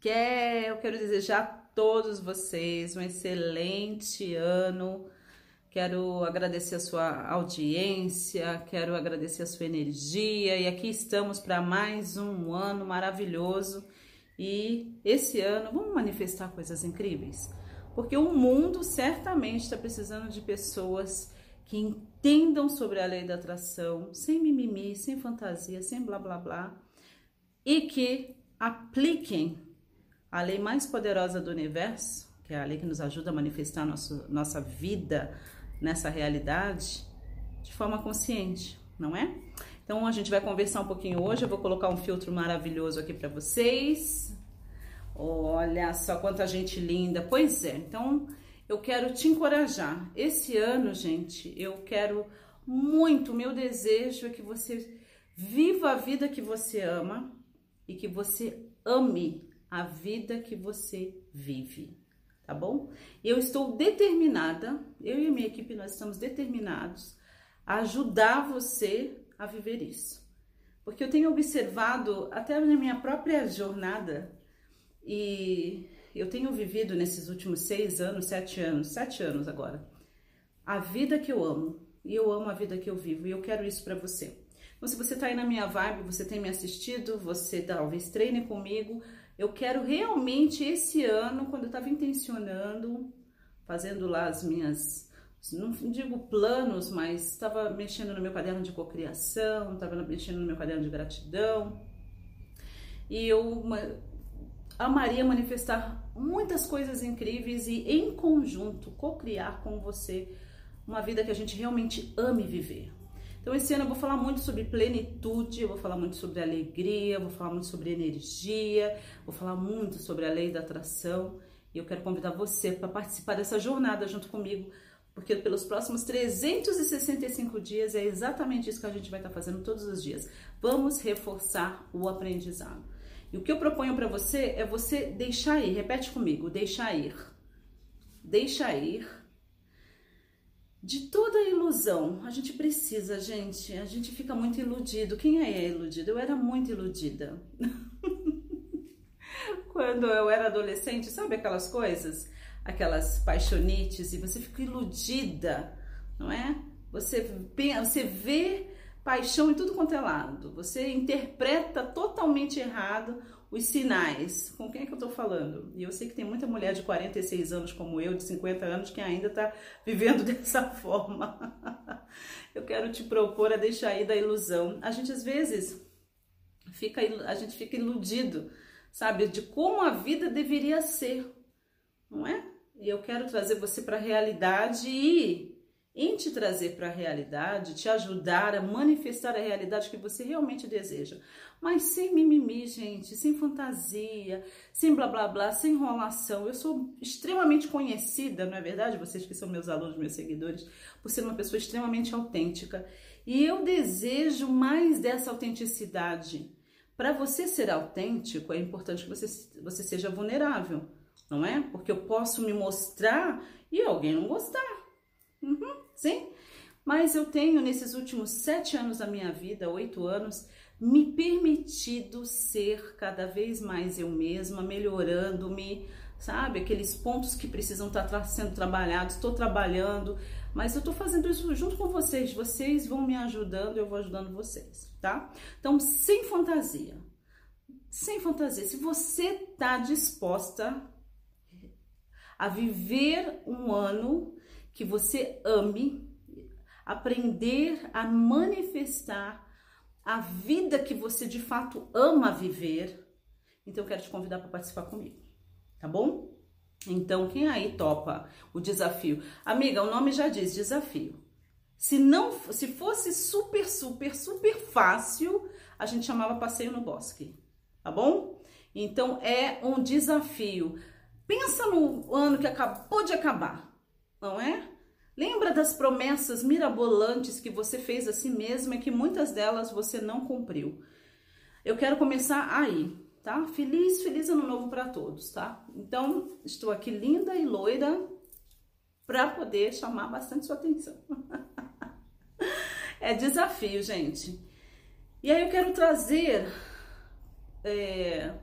Quer, eu quero desejar a todos vocês um excelente ano. Quero agradecer a sua audiência, quero agradecer a sua energia e aqui estamos para mais um ano maravilhoso. E esse ano vamos manifestar coisas incríveis, porque o mundo certamente está precisando de pessoas que entendam sobre a lei da atração, sem mimimi, sem fantasia, sem blá blá blá, e que apliquem a lei mais poderosa do universo, que é a lei que nos ajuda a manifestar nosso, nossa vida nessa realidade, de forma consciente, não é? Então a gente vai conversar um pouquinho hoje. Eu vou colocar um filtro maravilhoso aqui para vocês. Olha só quanta gente linda. Pois é. Então eu quero te encorajar. Esse ano, gente, eu quero muito. Meu desejo é que você viva a vida que você ama e que você ame a vida que você vive, tá bom? Eu estou determinada, eu e minha equipe nós estamos determinados a ajudar você a viver isso. Porque eu tenho observado até na minha própria jornada e eu tenho vivido nesses últimos seis anos, sete anos, sete anos agora, a vida que eu amo. E eu amo a vida que eu vivo e eu quero isso para você. Então, se você tá aí na minha vibe, você tem me assistido, você talvez treine comigo, eu quero realmente esse ano, quando eu estava intencionando, fazendo lá as minhas, não digo planos, mas estava mexendo no meu caderno de cocriação, estava mexendo no meu caderno de gratidão. E eu amaria manifestar muitas coisas incríveis e em conjunto cocriar com você uma vida que a gente realmente ame viver. Então, esse ano eu vou falar muito sobre plenitude, eu vou falar muito sobre alegria, vou falar muito sobre energia, vou falar muito sobre a lei da atração. E eu quero convidar você para participar dessa jornada junto comigo, porque pelos próximos 365 dias é exatamente isso que a gente vai estar fazendo todos os dias. Vamos reforçar o aprendizado. E o que eu proponho para você é você deixar ir, repete comigo, deixar ir. Deixa ir de toda ilusão. A gente precisa, gente. A gente fica muito iludido. Quem é iludido? Eu era muito iludida. Quando eu era adolescente, sabe aquelas coisas? Aquelas paixonites e você fica iludida, não é? Você, você vê paixão em tudo quanto é lado. Você interpreta totalmente errado os sinais. Com quem é que eu tô falando? E eu sei que tem muita mulher de 46 anos como eu, de 50 anos, que ainda tá vivendo dessa forma. eu quero te propor a deixar aí da ilusão. A gente às vezes fica a gente fica iludido, sabe, de como a vida deveria ser, não é? E eu quero trazer você para a realidade e em te trazer para a realidade, te ajudar a manifestar a realidade que você realmente deseja. Mas sem mimimi, gente, sem fantasia, sem blá blá blá, sem enrolação. Eu sou extremamente conhecida, não é verdade? Vocês que são meus alunos, meus seguidores, por ser uma pessoa extremamente autêntica. E eu desejo mais dessa autenticidade. Para você ser autêntico, é importante que você, você seja vulnerável, não é? Porque eu posso me mostrar e alguém não gostar. Uhum, sim. Mas eu tenho, nesses últimos sete anos da minha vida, oito anos, me permitido ser cada vez mais eu mesma, melhorando-me, sabe? Aqueles pontos que precisam estar tá sendo trabalhados, estou trabalhando, mas eu estou fazendo isso junto com vocês. Vocês vão me ajudando, eu vou ajudando vocês, tá? Então, sem fantasia. Sem fantasia. Se você está disposta a viver um ano que você ame, aprender a manifestar a vida que você de fato ama viver. Então eu quero te convidar para participar comigo, tá bom? Então quem aí topa o desafio? Amiga, o nome já diz desafio. Se não, se fosse super, super, super fácil, a gente chamava passeio no bosque, tá bom? Então é um desafio. Pensa no ano que acabou de acabar não é? Lembra das promessas mirabolantes que você fez a si mesma e que muitas delas você não cumpriu. Eu quero começar aí, tá? Feliz, feliz ano novo para todos, tá? Então, estou aqui linda e loira para poder chamar bastante sua atenção. é desafio, gente. E aí eu quero trazer é,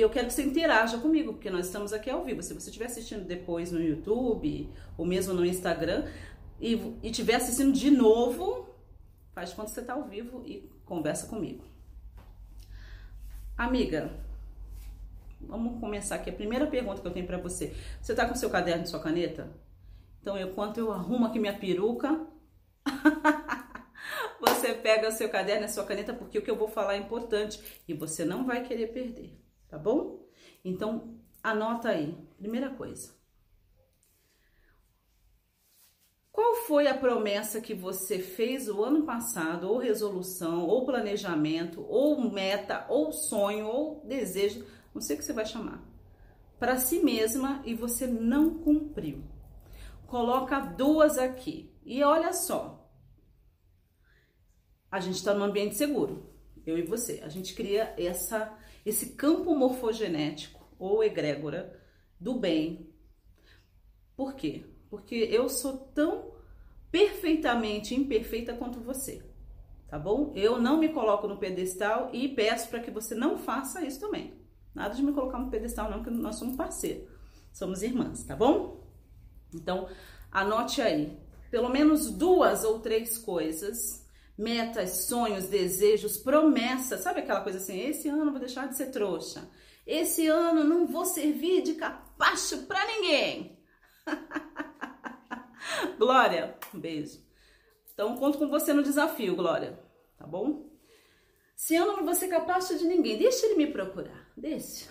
eu quero que você interaja comigo, porque nós estamos aqui ao vivo. Se você estiver assistindo depois no YouTube ou mesmo no Instagram e estiver assistindo de novo, faz quando você está ao vivo e conversa comigo. Amiga, vamos começar aqui. A primeira pergunta que eu tenho para você: você está com seu caderno e sua caneta? Então, enquanto eu arrumo aqui minha peruca, você pega seu caderno e sua caneta, porque o que eu vou falar é importante e você não vai querer perder tá bom? Então, anota aí. Primeira coisa. Qual foi a promessa que você fez o ano passado, ou resolução, ou planejamento, ou meta, ou sonho, ou desejo, não sei o que você vai chamar, para si mesma e você não cumpriu? Coloca duas aqui. E olha só, a gente está num ambiente seguro, eu e você. A gente cria essa esse campo morfogenético ou egrégora do bem. Por quê? Porque eu sou tão perfeitamente imperfeita quanto você, tá bom? Eu não me coloco no pedestal e peço para que você não faça isso também. Nada de me colocar no pedestal, não, que nós somos parceiros, somos irmãs, tá bom? Então, anote aí, pelo menos duas ou três coisas metas, sonhos, desejos, promessas. Sabe aquela coisa assim? Esse ano vou deixar de ser trouxa. Esse ano não vou servir de capacho para ninguém. Glória, um beijo. Então conto com você no desafio, Glória. Tá bom? Se eu não vou ser capacho de ninguém, deixa ele me procurar. Deixa.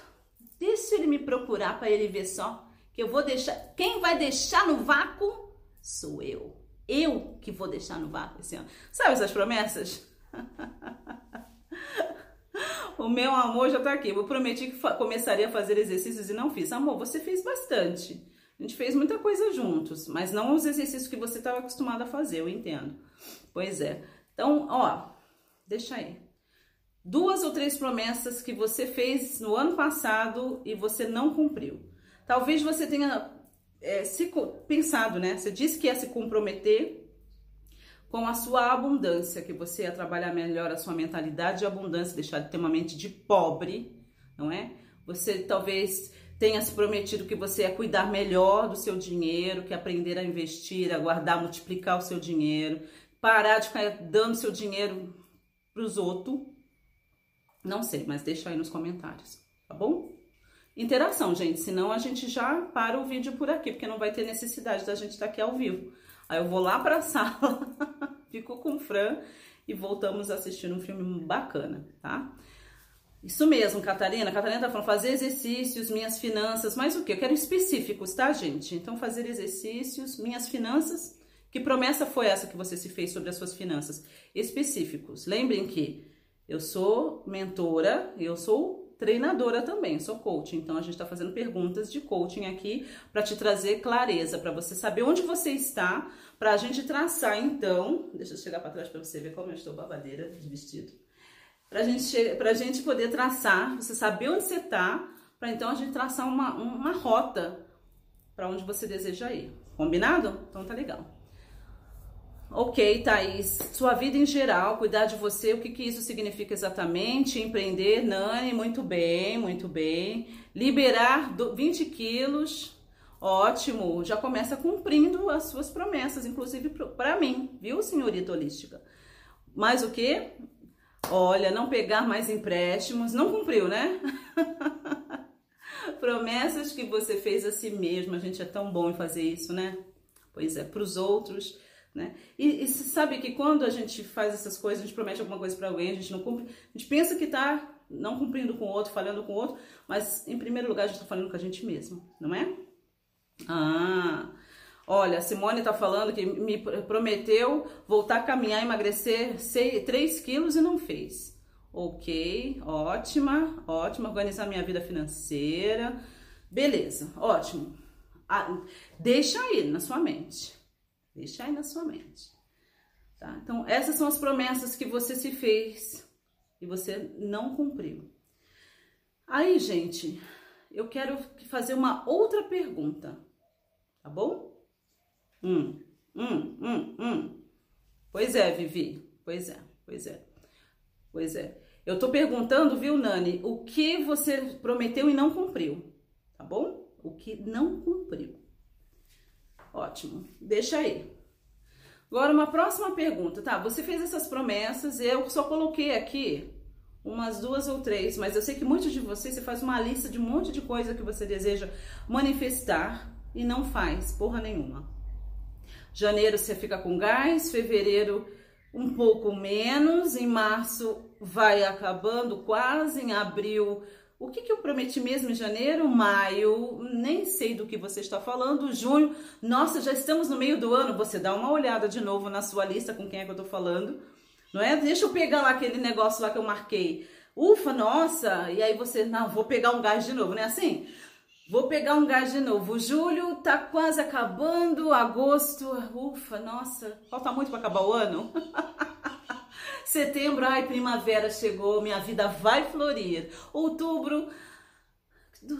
Deixa ele me procurar para ele ver só que eu vou deixar. Quem vai deixar no vácuo sou eu. Eu que vou deixar no vácuo esse ano. Sabe essas promessas? o meu amor já tá aqui. Eu prometi que começaria a fazer exercícios e não fiz. Amor, você fez bastante. A gente fez muita coisa juntos, mas não os exercícios que você estava acostumado a fazer, eu entendo. Pois é. Então, ó, deixa aí. Duas ou três promessas que você fez no ano passado e você não cumpriu. Talvez você tenha é, se pensado, né? Você disse que ia se comprometer com a sua abundância, que você ia trabalhar melhor a sua mentalidade de abundância, deixar de ter uma mente de pobre, não é? Você talvez tenha se prometido que você ia cuidar melhor do seu dinheiro, que aprender a investir, a guardar, multiplicar o seu dinheiro, parar de ficar dando seu dinheiro para os outros. Não sei, mas deixa aí nos comentários, tá bom? Interação, gente. Senão a gente já para o vídeo por aqui, porque não vai ter necessidade da gente estar tá aqui ao vivo. Aí eu vou lá para a sala, fico com o Fran e voltamos a assistir um filme bacana, tá? Isso mesmo, Catarina. Catarina tá falando fazer exercícios, minhas finanças, mas o que? Eu quero específicos, tá, gente? Então, fazer exercícios, minhas finanças. Que promessa foi essa que você se fez sobre as suas finanças? Específicos. Lembrem que eu sou mentora, eu sou treinadora também, sou coach. Então a gente está fazendo perguntas de coaching aqui para te trazer clareza, para você saber onde você está, para a gente traçar então. Deixa eu chegar para trás para você ver como eu estou babadeira de vestido. Para gente, a gente poder traçar, você saber onde você está, para então a gente traçar uma, uma rota para onde você deseja ir. Combinado? Então tá legal. Ok, Thaís, sua vida em geral, cuidar de você, o que, que isso significa exatamente? Empreender, Nani, muito bem, muito bem. Liberar 20 quilos, ótimo, já começa cumprindo as suas promessas, inclusive para mim, viu, senhorita holística? Mais o que? Olha, não pegar mais empréstimos, não cumpriu, né? Promessas que você fez a si mesmo, a gente é tão bom em fazer isso, né? Pois é, para os outros né? E, e sabe que quando a gente faz essas coisas, a gente promete alguma coisa para alguém, a gente não cumpre, a gente pensa que está não cumprindo com o outro, falhando com o outro, mas em primeiro lugar a gente está falando com a gente mesmo, não é? Ah, olha, Simone está falando que me prometeu voltar a caminhar, emagrecer 3 quilos e não fez. Ok, ótima, ótima, organizar minha vida financeira. Beleza, ótimo. Ah, deixa aí na sua mente. Deixa aí na sua mente. Tá? Então, essas são as promessas que você se fez e você não cumpriu. Aí, gente, eu quero fazer uma outra pergunta, tá bom? Hum, hum, hum, hum. Pois é, Vivi. Pois é, pois é, pois é. Eu tô perguntando, viu, Nani, o que você prometeu e não cumpriu, tá bom? O que não cumpriu. Ótimo, deixa aí. Agora, uma próxima pergunta, tá? Você fez essas promessas, eu só coloquei aqui umas duas ou três, mas eu sei que muitos de vocês, você faz uma lista de um monte de coisa que você deseja manifestar e não faz porra nenhuma. Janeiro você fica com gás, fevereiro um pouco menos, em março vai acabando quase, em abril. O que, que eu prometi mesmo em janeiro? Maio, nem sei do que você está falando. Junho, nossa, já estamos no meio do ano. Você dá uma olhada de novo na sua lista com quem é que eu estou falando, não é? Deixa eu pegar lá aquele negócio lá que eu marquei. Ufa, nossa! E aí você, não, vou pegar um gás de novo, não é assim? Vou pegar um gás de novo. Julho tá quase acabando, agosto, ufa, nossa, falta muito para acabar o ano. Setembro, ai, primavera chegou, minha vida vai florir. Outubro,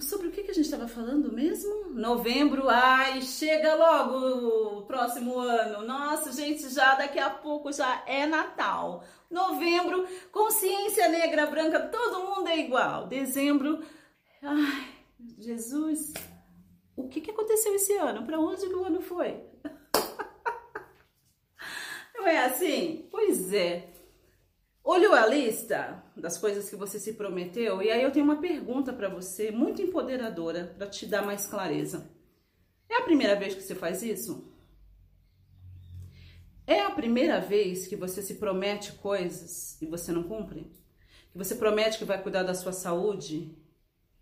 sobre o que, a gente estava falando mesmo? Novembro, ai, chega logo o próximo ano. Nossa, gente, já daqui a pouco já é Natal. Novembro, consciência negra, branca, todo mundo é igual. Dezembro, ai, Jesus, o que, que aconteceu esse ano? Para onde o ano foi? Não é assim? Pois é. Olhou a lista das coisas que você se prometeu? E aí eu tenho uma pergunta para você, muito empoderadora, para te dar mais clareza. É a primeira vez que você faz isso? É a primeira vez que você se promete coisas e você não cumpre? Que você promete que vai cuidar da sua saúde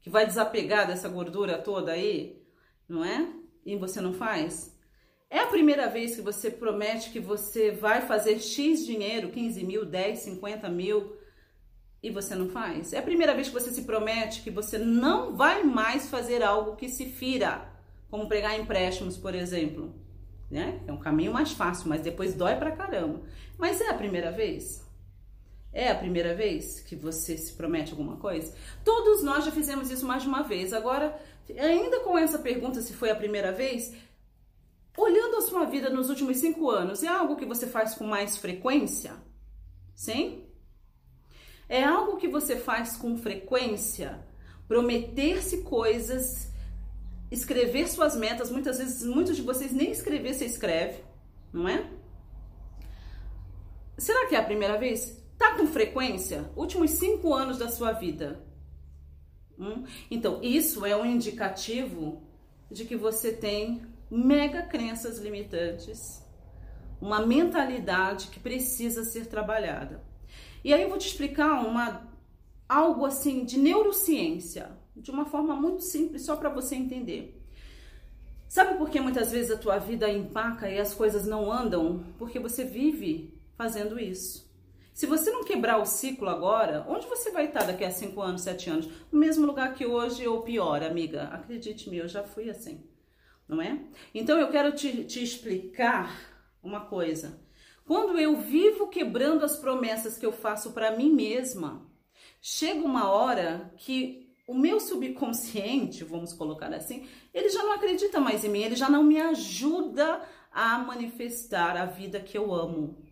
que vai desapegar dessa gordura toda aí, não é? E você não faz? É a primeira vez que você promete que você vai fazer X dinheiro, 15 mil, 10, 50 mil, e você não faz? É a primeira vez que você se promete que você não vai mais fazer algo que se fira, como pregar empréstimos, por exemplo. Né? É um caminho mais fácil, mas depois dói pra caramba. Mas é a primeira vez? É a primeira vez que você se promete alguma coisa? Todos nós já fizemos isso mais de uma vez. Agora, ainda com essa pergunta se foi a primeira vez, olhando a sua vida nos últimos cinco anos, é algo que você faz com mais frequência? Sim? É algo que você faz com frequência? Prometer-se coisas, escrever suas metas. Muitas vezes, muitos de vocês nem escrever se escreve, não é? Será que é a primeira vez? Tá com frequência? Últimos cinco anos da sua vida. Hum? Então, isso é um indicativo de que você tem mega crenças limitantes, uma mentalidade que precisa ser trabalhada. E aí eu vou te explicar uma algo assim de neurociência, de uma forma muito simples, só para você entender. Sabe por que muitas vezes a tua vida empaca e as coisas não andam? Porque você vive fazendo isso. Se você não quebrar o ciclo agora, onde você vai estar daqui a 5 anos, 7 anos? No mesmo lugar que hoje ou pior, amiga? Acredite-me, eu já fui assim, não é? Então eu quero te, te explicar uma coisa. Quando eu vivo quebrando as promessas que eu faço para mim mesma, chega uma hora que o meu subconsciente, vamos colocar assim, ele já não acredita mais em mim, ele já não me ajuda a manifestar a vida que eu amo.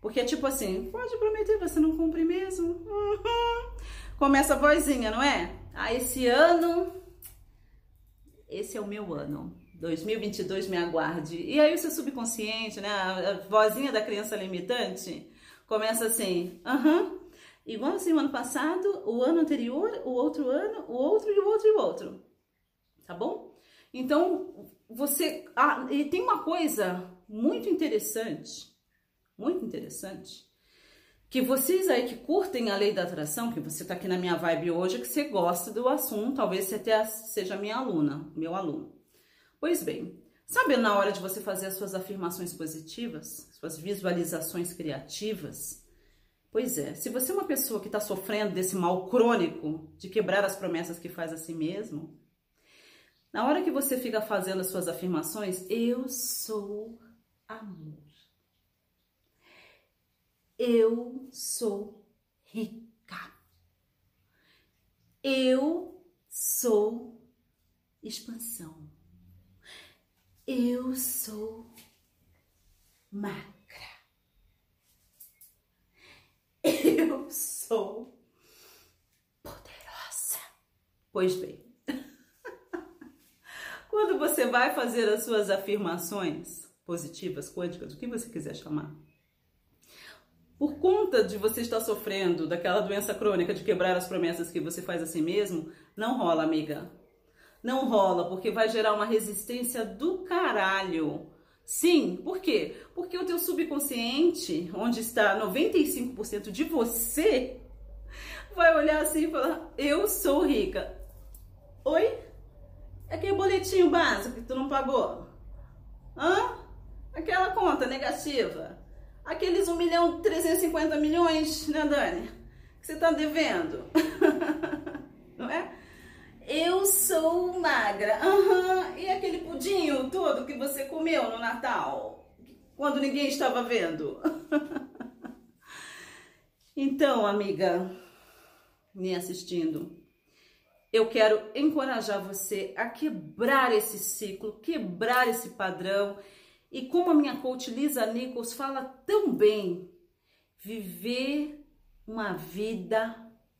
Porque é tipo assim, pode prometer, você não cumpre mesmo. Começa a vozinha, não é? Ah, esse ano, esse é o meu ano. 2022 me aguarde. E aí o seu subconsciente, né, a vozinha da criança limitante, começa assim, aham, uhum. igual assim o ano passado, o ano anterior, o outro ano, o outro e o outro e o outro. Tá bom? Então, você... Ah, e tem uma coisa muito interessante muito interessante. Que vocês aí que curtem a lei da atração, que você tá aqui na minha vibe hoje, que você gosta do assunto, talvez você até seja minha aluna, meu aluno. Pois bem, sabe na hora de você fazer as suas afirmações positivas, suas visualizações criativas? Pois é, se você é uma pessoa que está sofrendo desse mal crônico de quebrar as promessas que faz a si mesmo, na hora que você fica fazendo as suas afirmações, eu sou amor. Eu sou rica. Eu sou expansão. Eu sou magra. Eu sou poderosa. Pois bem, quando você vai fazer as suas afirmações positivas, quânticas, o que você quiser chamar, por conta de você estar sofrendo daquela doença crônica de quebrar as promessas que você faz a si mesmo, não rola, amiga. Não rola, porque vai gerar uma resistência do caralho. Sim, por quê? Porque o teu subconsciente, onde está 95% de você, vai olhar assim e falar: "Eu sou rica". Oi? Aquele boletinho básico que tu não pagou? Hã? Aquela conta negativa? Aqueles 1 milhão 350 milhões, né, Dani? Que você tá devendo. Não é? Eu sou magra. Uhum. E aquele pudinho todo que você comeu no Natal? Quando ninguém estava vendo? então, amiga, me assistindo, eu quero encorajar você a quebrar esse ciclo, quebrar esse padrão e como a minha coach Lisa Nichols fala tão bem, viver uma vida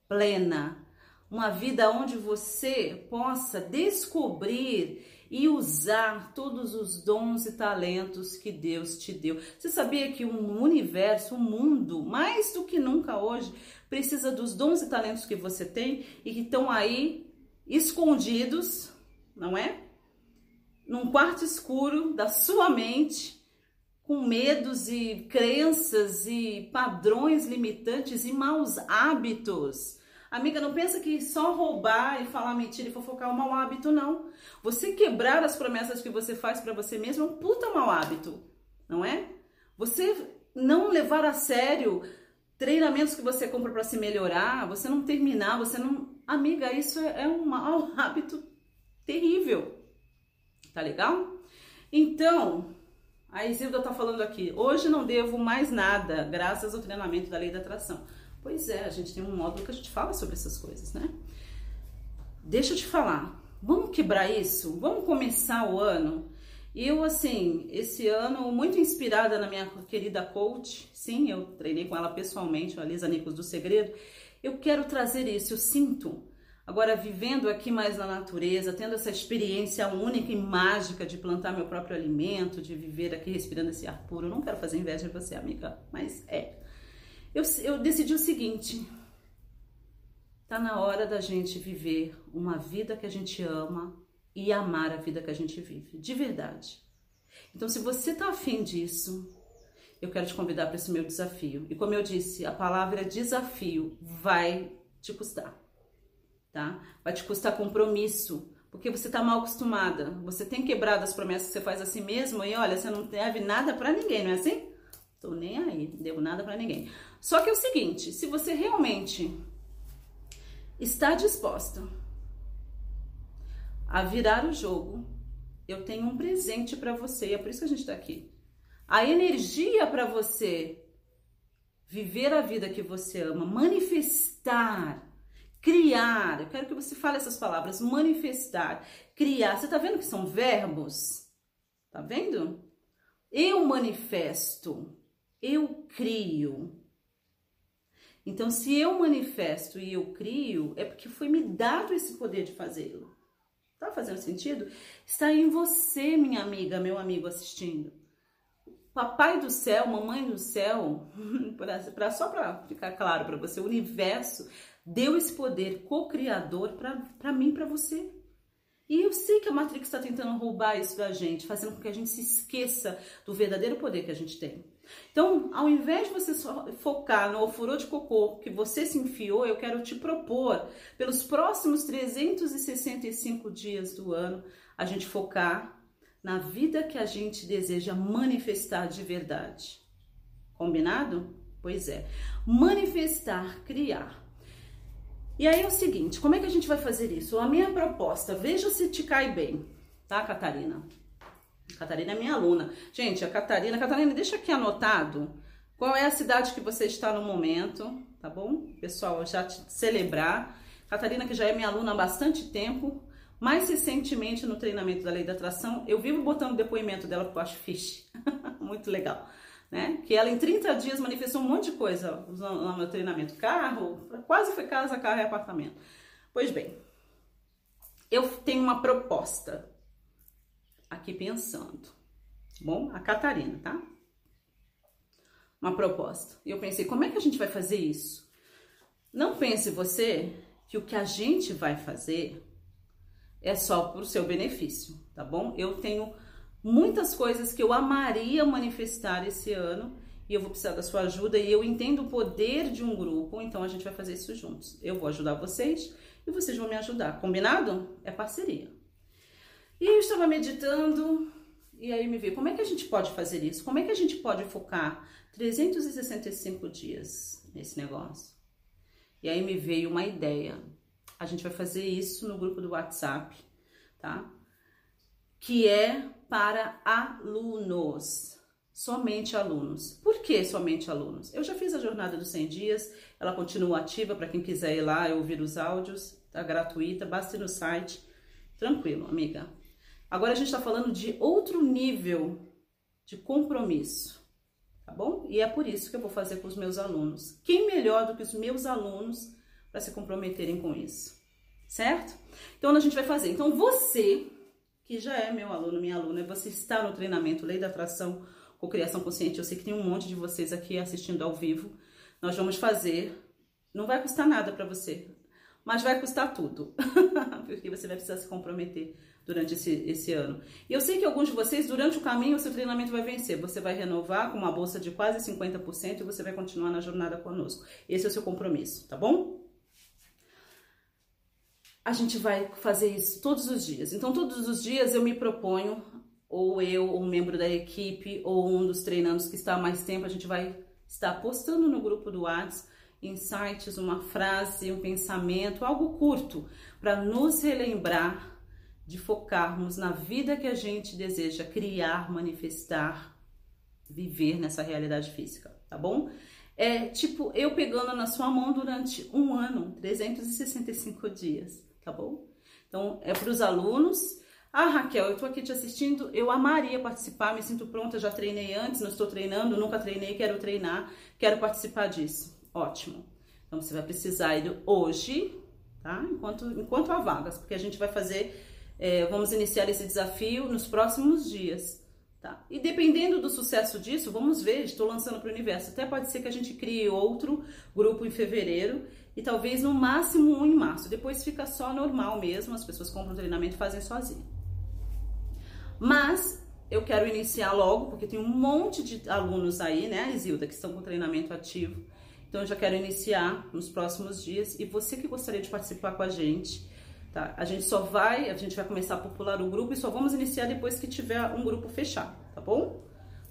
plena, uma vida onde você possa descobrir e usar todos os dons e talentos que Deus te deu. Você sabia que o um universo, o um mundo, mais do que nunca hoje, precisa dos dons e talentos que você tem e que estão aí escondidos, não é? Num quarto escuro da sua mente, com medos e crenças e padrões limitantes e maus hábitos. Amiga, não pensa que só roubar e falar mentira e fofocar é um mau hábito, não. Você quebrar as promessas que você faz para você mesmo é um puta mau hábito, não é? Você não levar a sério treinamentos que você compra para se melhorar, você não terminar, você não. Amiga, isso é um mau hábito terrível. Tá legal? Então, a Isilda tá falando aqui, hoje não devo mais nada, graças ao treinamento da lei da atração. Pois é, a gente tem um módulo que a gente fala sobre essas coisas, né? Deixa eu te falar, vamos quebrar isso? Vamos começar o ano? Eu, assim, esse ano, muito inspirada na minha querida coach, sim, eu treinei com ela pessoalmente, a Lisa do Segredo, eu quero trazer isso, eu sinto Agora, vivendo aqui mais na natureza, tendo essa experiência única e mágica de plantar meu próprio alimento, de viver aqui respirando esse ar puro, eu não quero fazer inveja de você, amiga, mas é. Eu, eu decidi o seguinte: tá na hora da gente viver uma vida que a gente ama e amar a vida que a gente vive, de verdade. Então, se você tá afim disso, eu quero te convidar para esse meu desafio. E como eu disse, a palavra desafio vai te custar tá? Vai te custar compromisso, porque você tá mal acostumada. Você tem quebrado as promessas que você faz a si mesmo e olha, você não deve nada para ninguém, não é assim? Tô nem aí, devo nada para ninguém. Só que é o seguinte, se você realmente está disposta a virar o jogo, eu tenho um presente para você, e é por isso que a gente tá aqui. A energia para você viver a vida que você ama, manifestar criar. Eu quero que você fale essas palavras, manifestar, criar. Você tá vendo que são verbos? Tá vendo? Eu manifesto, eu crio. Então, se eu manifesto e eu crio, é porque foi me dado esse poder de fazê-lo. Tá fazendo sentido? Está em você, minha amiga, meu amigo assistindo. Papai do céu, mamãe do céu, só para ficar claro para você, o universo deu esse poder co-criador para mim, para você. E eu sei que a Matrix está tentando roubar isso da gente, fazendo com que a gente se esqueça do verdadeiro poder que a gente tem. Então, ao invés de você focar no ofurô de cocô que você se enfiou, eu quero te propor, pelos próximos 365 dias do ano, a gente focar na vida que a gente deseja manifestar de verdade. Combinado? Pois é. Manifestar, criar. E aí é o seguinte, como é que a gente vai fazer isso? A minha proposta, veja se te cai bem, tá, Catarina? Catarina é minha aluna. Gente, a Catarina, Catarina, deixa aqui anotado qual é a cidade que você está no momento, tá bom? Pessoal, já te celebrar. Catarina, que já é minha aluna há bastante tempo, mais recentemente no treinamento da lei da atração, eu vivo botando depoimento dela porque eu acho fixe. Muito legal. Né? Que ela em 30 dias manifestou um monte de coisa no meu treinamento. Carro, quase foi casa, carro e apartamento. Pois bem, eu tenho uma proposta aqui pensando. Bom, a Catarina, tá? Uma proposta. E eu pensei, como é que a gente vai fazer isso? Não pense você que o que a gente vai fazer é só por seu benefício, tá bom? Eu tenho muitas coisas que eu amaria manifestar esse ano e eu vou precisar da sua ajuda e eu entendo o poder de um grupo, então a gente vai fazer isso juntos. Eu vou ajudar vocês e vocês vão me ajudar. Combinado? É parceria. E eu estava meditando e aí me veio, como é que a gente pode fazer isso? Como é que a gente pode focar 365 dias nesse negócio? E aí me veio uma ideia. A gente vai fazer isso no grupo do WhatsApp, tá? Que é para alunos. Somente alunos. Por que somente alunos? Eu já fiz a jornada dos 100 dias, ela continua ativa para quem quiser ir lá e ouvir os áudios, tá gratuita, basta ir no site. Tranquilo, amiga. Agora a gente está falando de outro nível de compromisso, tá bom? E é por isso que eu vou fazer com os meus alunos. Quem melhor do que os meus alunos para se comprometerem com isso, certo? Então a gente vai fazer. Então você que já é meu aluno, minha aluna, você está no treinamento Lei da Atração com Criação Consciente. Eu sei que tem um monte de vocês aqui assistindo ao vivo. Nós vamos fazer. Não vai custar nada para você, mas vai custar tudo, porque você vai precisar se comprometer durante esse, esse ano. E eu sei que alguns de vocês, durante o caminho, o seu treinamento vai vencer. Você vai renovar com uma bolsa de quase 50% e você vai continuar na jornada conosco. Esse é o seu compromisso, tá bom? A gente vai fazer isso todos os dias. Então, todos os dias eu me proponho, ou eu, ou um membro da equipe, ou um dos treinandos que está há mais tempo, a gente vai estar postando no grupo do WhatsApp insights, uma frase, um pensamento, algo curto, para nos relembrar de focarmos na vida que a gente deseja criar, manifestar, viver nessa realidade física, tá bom? É tipo eu pegando na sua mão durante um ano, 365 dias tá bom? Então, é para os alunos. Ah, Raquel, eu tô aqui te assistindo, eu amaria participar, me sinto pronta, já treinei antes, não estou treinando, nunca treinei, quero treinar, quero participar disso. Ótimo. Então, você vai precisar ir hoje, tá? Enquanto, enquanto há vagas, porque a gente vai fazer, é, vamos iniciar esse desafio nos próximos dias, tá? E dependendo do sucesso disso, vamos ver, estou lançando para o universo. Até pode ser que a gente crie outro grupo em fevereiro e talvez no máximo um em março. Depois fica só normal mesmo, as pessoas compram o treinamento e fazem sozinho. Mas eu quero iniciar logo, porque tem um monte de alunos aí, né, Isilda, que estão com treinamento ativo. Então eu já quero iniciar nos próximos dias. E você que gostaria de participar com a gente, tá? A gente só vai, a gente vai começar a popular o grupo e só vamos iniciar depois que tiver um grupo fechado, tá bom?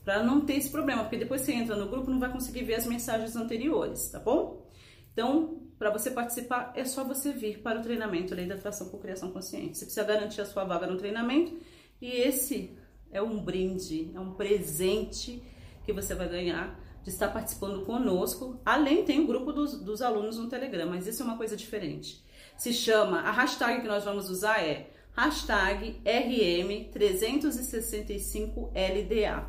Para não ter esse problema, porque depois você entra no grupo não vai conseguir ver as mensagens anteriores, tá bom? Então, para você participar, é só você vir para o treinamento Lei da Atração com Criação Consciente. Você precisa garantir a sua vaga no treinamento e esse é um brinde, é um presente que você vai ganhar de estar participando conosco. Além, tem o grupo dos, dos alunos no Telegram, mas isso é uma coisa diferente. Se chama, a hashtag que nós vamos usar é hashtag RM365LDA.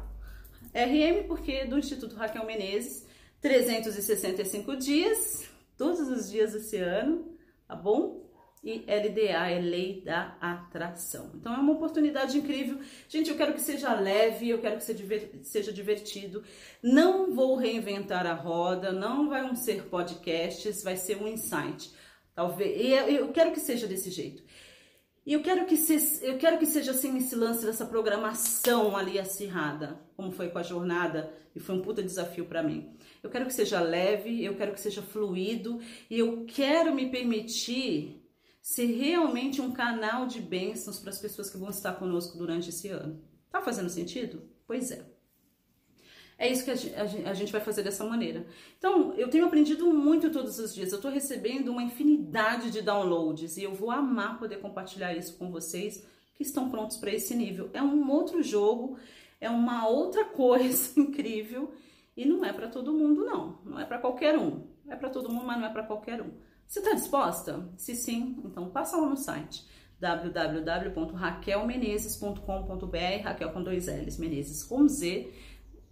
RM porque do Instituto Raquel Menezes, 365 dias todos os dias desse ano, tá bom? E LDA é Lei da Atração. Então é uma oportunidade incrível. Gente, eu quero que seja leve, eu quero que seja divertido. Não vou reinventar a roda, não vai ser podcasts, vai ser um insight. Talvez. E eu quero que seja desse jeito. E eu quero que, se, eu quero que seja assim esse lance dessa programação ali acirrada, como foi com a jornada, e foi um puta desafio para mim. Eu quero que seja leve, eu quero que seja fluido e eu quero me permitir ser realmente um canal de bênçãos para as pessoas que vão estar conosco durante esse ano. Tá fazendo sentido? Pois é. É isso que a gente vai fazer dessa maneira. Então, eu tenho aprendido muito todos os dias. Eu estou recebendo uma infinidade de downloads e eu vou amar poder compartilhar isso com vocês que estão prontos para esse nível. É um outro jogo, é uma outra coisa incrível e não é para todo mundo, não. Não é para qualquer um. É para todo mundo, mas não é para qualquer um. Você está disposta? Se sim, então passa lá no site www.raquelmenezes.com.br, Raquel com dois L's, Menezes com Z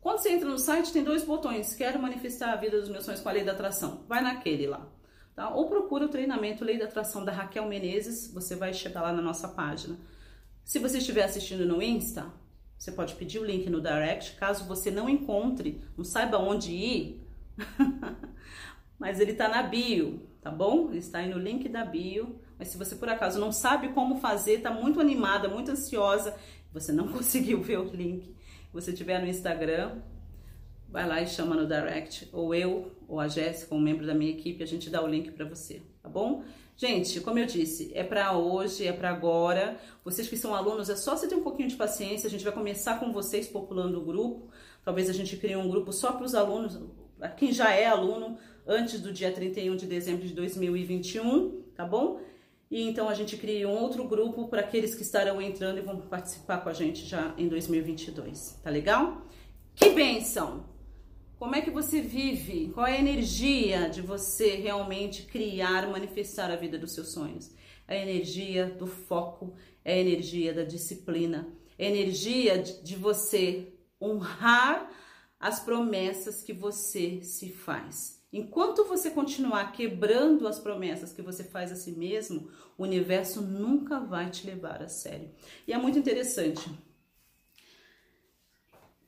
Quando você entra no site, tem dois botões. Quero manifestar a vida dos meus sonhos com a lei da atração. Vai naquele lá. Tá? Ou procura o treinamento Lei da Atração da Raquel Menezes. Você vai chegar lá na nossa página. Se você estiver assistindo no Insta, você pode pedir o link no direct. Caso você não encontre, não saiba onde ir, mas ele está na bio, tá bom? Ele está aí no link da bio. Mas se você por acaso não sabe como fazer, está muito animada, muito ansiosa, você não conseguiu ver o link, você tiver no Instagram, vai lá e chama no direct, ou eu, ou a Jéssica, um membro da minha equipe, a gente dá o link para você, tá bom? Gente, como eu disse, é para hoje, é para agora. Vocês que são alunos, é só você ter um pouquinho de paciência. A gente vai começar com vocês populando o grupo. Talvez a gente crie um grupo só para os alunos, para quem já é aluno, antes do dia 31 de dezembro de 2021, tá bom? E então a gente cria um outro grupo para aqueles que estarão entrando e vão participar com a gente já em 2022, tá legal? Que benção! Como é que você vive? Qual é a energia de você realmente criar, manifestar a vida dos seus sonhos? É a energia do foco, é a energia da disciplina, é a energia de você honrar as promessas que você se faz. Enquanto você continuar quebrando as promessas que você faz a si mesmo, o universo nunca vai te levar a sério. E é muito interessante.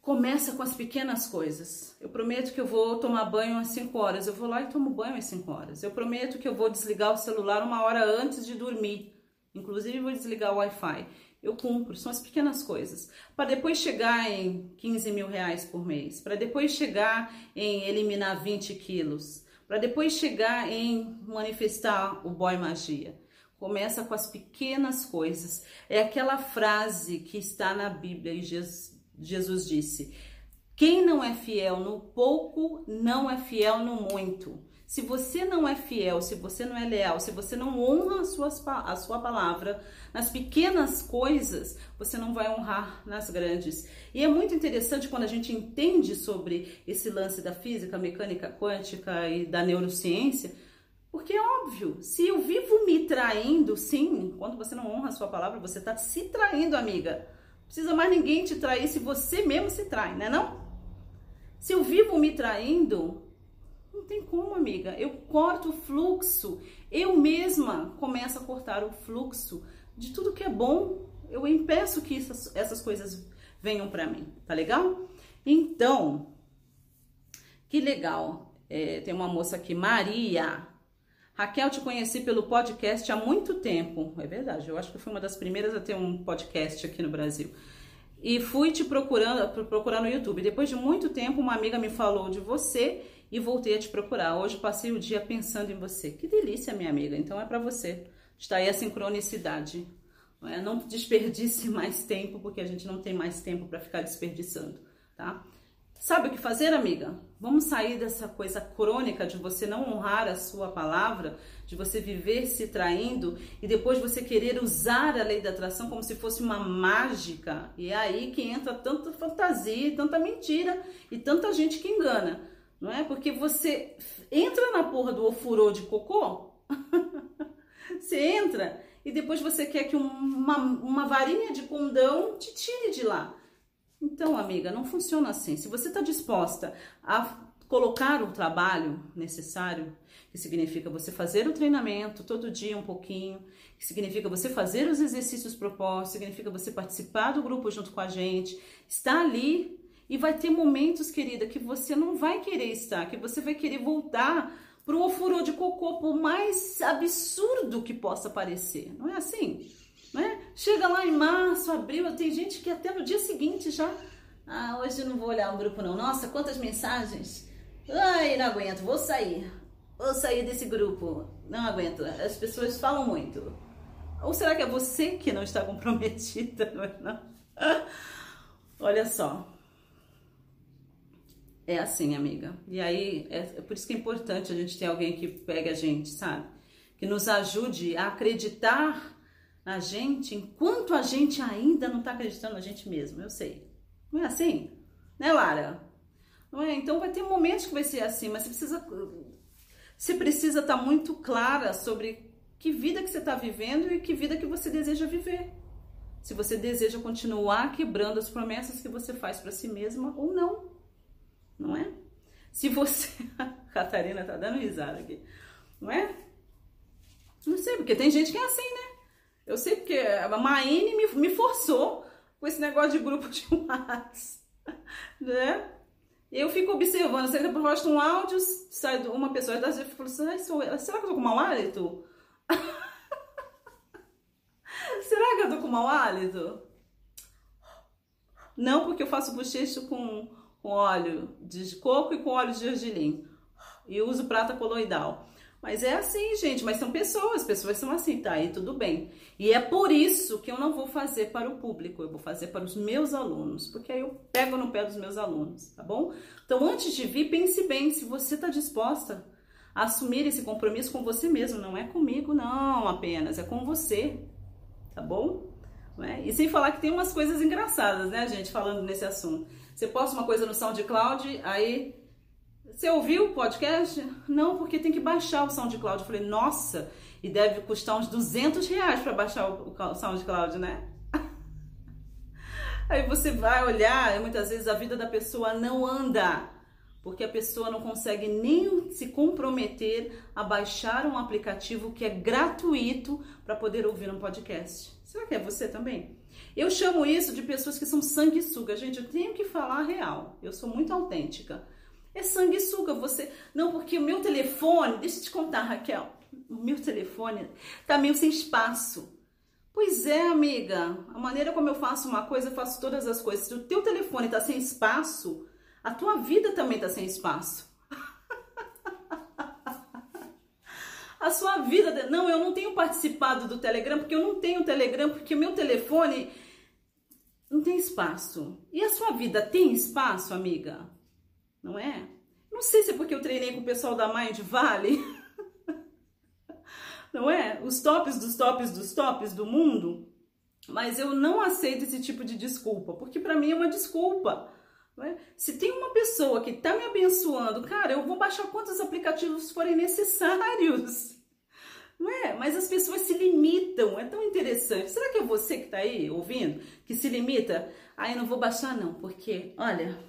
Começa com as pequenas coisas. Eu prometo que eu vou tomar banho às 5 horas. Eu vou lá e tomo banho às 5 horas. Eu prometo que eu vou desligar o celular uma hora antes de dormir. Inclusive, vou desligar o Wi-Fi eu cumpro, são as pequenas coisas. Para depois chegar em 15 mil reais por mês, para depois chegar em eliminar 20 quilos, para depois chegar em manifestar o boy magia. Começa com as pequenas coisas. É aquela frase que está na Bíblia e Jesus, disse: Quem não é fiel no pouco, não é fiel no muito. Se você não é fiel, se você não é leal, se você não honra a sua, palavra nas pequenas coisas, você não vai honrar nas grandes. E é muito interessante quando a gente entende sobre esse lance da física, mecânica quântica e da neurociência, porque é óbvio, se eu vivo me traindo, sim, quando você não honra a sua palavra, você está se traindo, amiga. Não precisa mais ninguém te trair se você mesmo se trai, né não? Se eu vivo me traindo, não tem como, amiga. Eu corto o fluxo. Eu mesma começo a cortar o fluxo de tudo que é bom. Eu impeço que essas, essas coisas venham para mim, tá legal? Então, que legal. É, tem uma moça aqui, Maria. Raquel, te conheci pelo podcast há muito tempo. É verdade, eu acho que fui uma das primeiras a ter um podcast aqui no Brasil. E fui te procurando, procurar no YouTube. Depois de muito tempo, uma amiga me falou de você e voltei a te procurar. Hoje passei o dia pensando em você. Que delícia, minha amiga. Então é para você. Está aí a sincronicidade. Não, é? desperdice mais tempo, porque a gente não tem mais tempo para ficar desperdiçando, tá? Sabe o que fazer, amiga? Vamos sair dessa coisa crônica de você não honrar a sua palavra, de você viver se traindo e depois você querer usar a lei da atração como se fosse uma mágica. E é aí que entra tanta fantasia, tanta mentira e tanta gente que engana não é? Porque você entra na porra do ofurô de cocô, você entra e depois você quer que uma, uma varinha de condão te tire de lá. Então, amiga, não funciona assim. Se você está disposta a colocar o trabalho necessário, que significa você fazer o treinamento todo dia um pouquinho, que significa você fazer os exercícios propostos, significa você participar do grupo junto com a gente, estar ali e vai ter momentos, querida, que você não vai querer estar, que você vai querer voltar para o ofurô de cocô, por mais absurdo que possa parecer. Não é assim? Não é? Chega lá em março, abril, tem gente que até no dia seguinte já. Ah, hoje não vou olhar o grupo, não. Nossa, quantas mensagens. Ai, não aguento, vou sair. Vou sair desse grupo. Não aguento. As pessoas falam muito. Ou será que é você que não está comprometida? Não é, não? Olha só, é assim, amiga. E aí, é, é por isso que é importante a gente ter alguém que pegue a gente, sabe? Que nos ajude a acreditar na gente enquanto a gente ainda não tá acreditando na gente mesmo. Eu sei. Não é assim? Né, Lara? Não é? Então vai ter momentos que vai ser assim, mas você precisa. Você precisa estar tá muito clara sobre que vida que você está vivendo e que vida que você deseja viver. Se você deseja continuar quebrando as promessas que você faz para si mesma ou não. Não é? Se você. A Catarina tá dando risada aqui, não é? Não sei, porque tem gente que é assim, né? Eu sei porque a Maine me, me forçou com esse negócio de grupo de WhatsApp, né? Eu fico observando, você posta um áudio, sai uma pessoa das vezes fala assim, será que eu tô com mau hálito? será que eu tô com mau hálito? Não, porque eu faço bochecho com, com óleo de coco e com óleo de gergelim. E uso prata coloidal. Mas é assim, gente, mas são pessoas, pessoas são assim, tá? E tudo bem. E é por isso que eu não vou fazer para o público, eu vou fazer para os meus alunos, porque aí eu pego no pé dos meus alunos, tá bom? Então, antes de vir, pense bem se você está disposta a assumir esse compromisso com você mesmo, não é comigo, não apenas, é com você, tá bom? É? E sem falar que tem umas coisas engraçadas, né, gente, falando nesse assunto. Você posta uma coisa no SoundCloud, aí você ouviu o podcast? Não, porque tem que baixar o SoundCloud. Eu falei, nossa, e deve custar uns 200 reais para baixar o, SoundCloud, né? Aí você vai olhar, e muitas vezes a vida da pessoa não anda, porque a pessoa não consegue nem se comprometer a baixar um aplicativo que é gratuito para poder ouvir um podcast. Será que é você também? Eu chamo isso de pessoas que são sanguessuga. Gente, eu tenho que falar real. Eu sou muito autêntica. É sanguessuga você. Não, porque o meu telefone, deixa eu te contar, Raquel, o meu telefone tá meio sem espaço. Pois é, amiga. A maneira como eu faço uma coisa, eu faço todas as coisas. Se o teu telefone tá sem espaço, a tua vida também tá sem espaço. a sua vida. Não, eu não tenho participado do Telegram porque eu não tenho Telegram porque o meu telefone não tem espaço. E a sua vida tem espaço, amiga? não é? Não sei se é porque eu treinei com o pessoal da Mind Valley, não é? Os tops dos tops dos tops do mundo, mas eu não aceito esse tipo de desculpa, porque para mim é uma desculpa. É? Se tem uma pessoa que está me abençoando, cara, eu vou baixar quantos aplicativos forem necessários. Não é? Mas as pessoas se limitam, é tão interessante. Será que é você que está aí ouvindo, que se limita? Ah, eu não vou baixar não, porque, olha,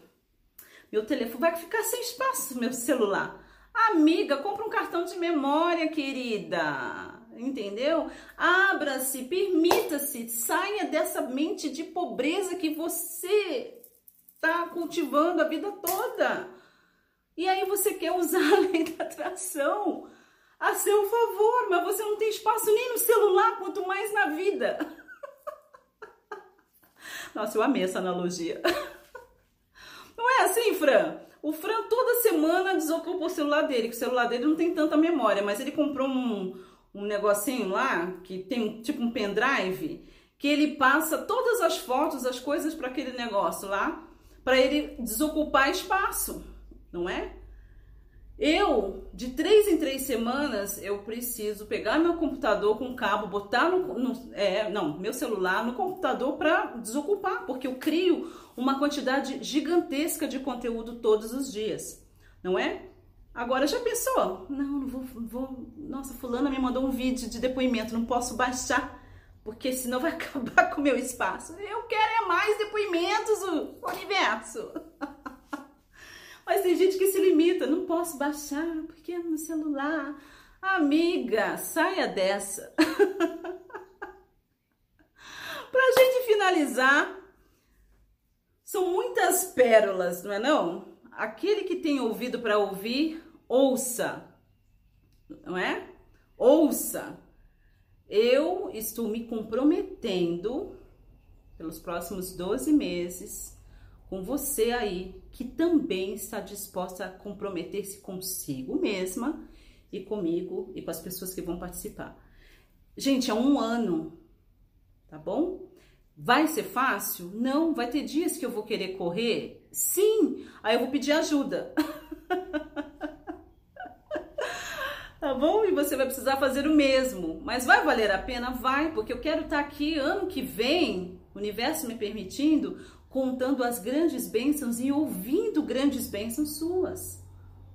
meu telefone vai ficar sem espaço, meu celular. Amiga, compra um cartão de memória, querida. Entendeu? Abra-se, permita-se, saia dessa mente de pobreza que você está cultivando a vida toda. E aí você quer usar a lei da atração a seu favor, mas você não tem espaço nem no celular, quanto mais na vida. Nossa, eu amei essa analogia. Não é assim, Fran? O Fran toda semana desocupa o celular dele, que o celular dele não tem tanta memória, mas ele comprou um, um negocinho lá, que tem tipo um pendrive, que ele passa todas as fotos, as coisas para aquele negócio lá, para ele desocupar espaço, não é? Eu, de três em três semanas, eu preciso pegar meu computador com cabo, botar no, no é, não, meu celular no computador para desocupar, porque eu crio uma quantidade gigantesca de conteúdo todos os dias, não é? Agora já pensou? Não, não vou, vou. Nossa, fulana me mandou um vídeo de depoimento, não posso baixar, porque senão vai acabar com o meu espaço. Eu quero é mais depoimentos, o universo. Mas tem gente que se limita, não posso baixar porque é no celular. Amiga, saia dessa. Pra gente finalizar, são muitas pérolas, não é não? Aquele que tem ouvido para ouvir, ouça. Não é? Ouça. Eu estou me comprometendo pelos próximos 12 meses com você aí que também está disposta a comprometer-se consigo mesma e comigo e com as pessoas que vão participar. Gente, é um ano, tá bom? Vai ser fácil? Não, vai ter dias que eu vou querer correr? Sim, aí eu vou pedir ajuda. tá bom? E você vai precisar fazer o mesmo. Mas vai valer a pena? Vai, porque eu quero estar aqui ano que vem, universo me permitindo, contando as grandes bênçãos e ouvindo grandes bênçãos suas.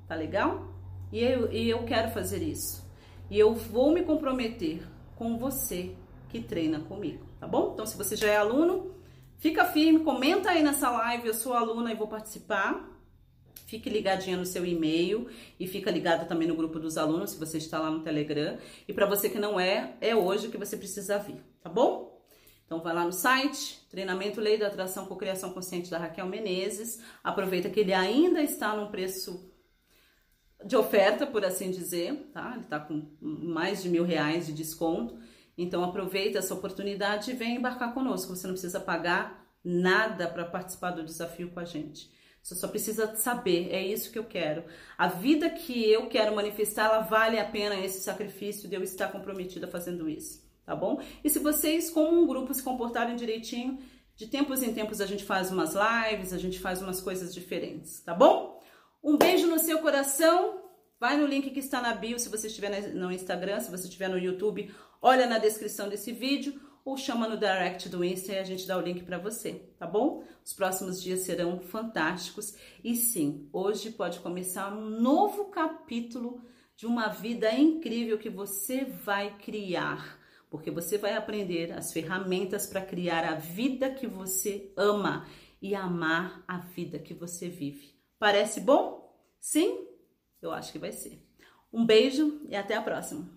Tá legal? E eu, e eu quero fazer isso. E eu vou me comprometer com você que treina comigo, tá bom? Então, se você já é aluno, fica firme, comenta aí nessa live, eu sou aluna e vou participar. fique ligadinha no seu e-mail e fica ligada também no grupo dos alunos, se você está lá no Telegram. E para você que não é, é hoje que você precisa vir, tá bom? Então vai lá no site, treinamento Lei da Atração com Criação Consciente da Raquel Menezes. Aproveita que ele ainda está num preço de oferta, por assim dizer, tá? Ele está com mais de mil reais de desconto. Então aproveita essa oportunidade e vem embarcar conosco. Você não precisa pagar nada para participar do desafio com a gente. Você só precisa saber, é isso que eu quero. A vida que eu quero manifestar, ela vale a pena esse sacrifício de eu estar comprometida fazendo isso, tá bom? E se vocês, como um grupo, se comportarem direitinho, de tempos em tempos a gente faz umas lives, a gente faz umas coisas diferentes, tá bom? Um beijo no seu coração. Vai no link que está na bio se você estiver no Instagram, se você estiver no YouTube, olha na descrição desse vídeo ou chama no direct do Insta e a gente dá o link para você, tá bom? Os próximos dias serão fantásticos e sim, hoje pode começar um novo capítulo de uma vida incrível que você vai criar, porque você vai aprender as ferramentas para criar a vida que você ama e amar a vida que você vive. Parece bom? Sim? Eu acho que vai ser. Um beijo e até a próxima.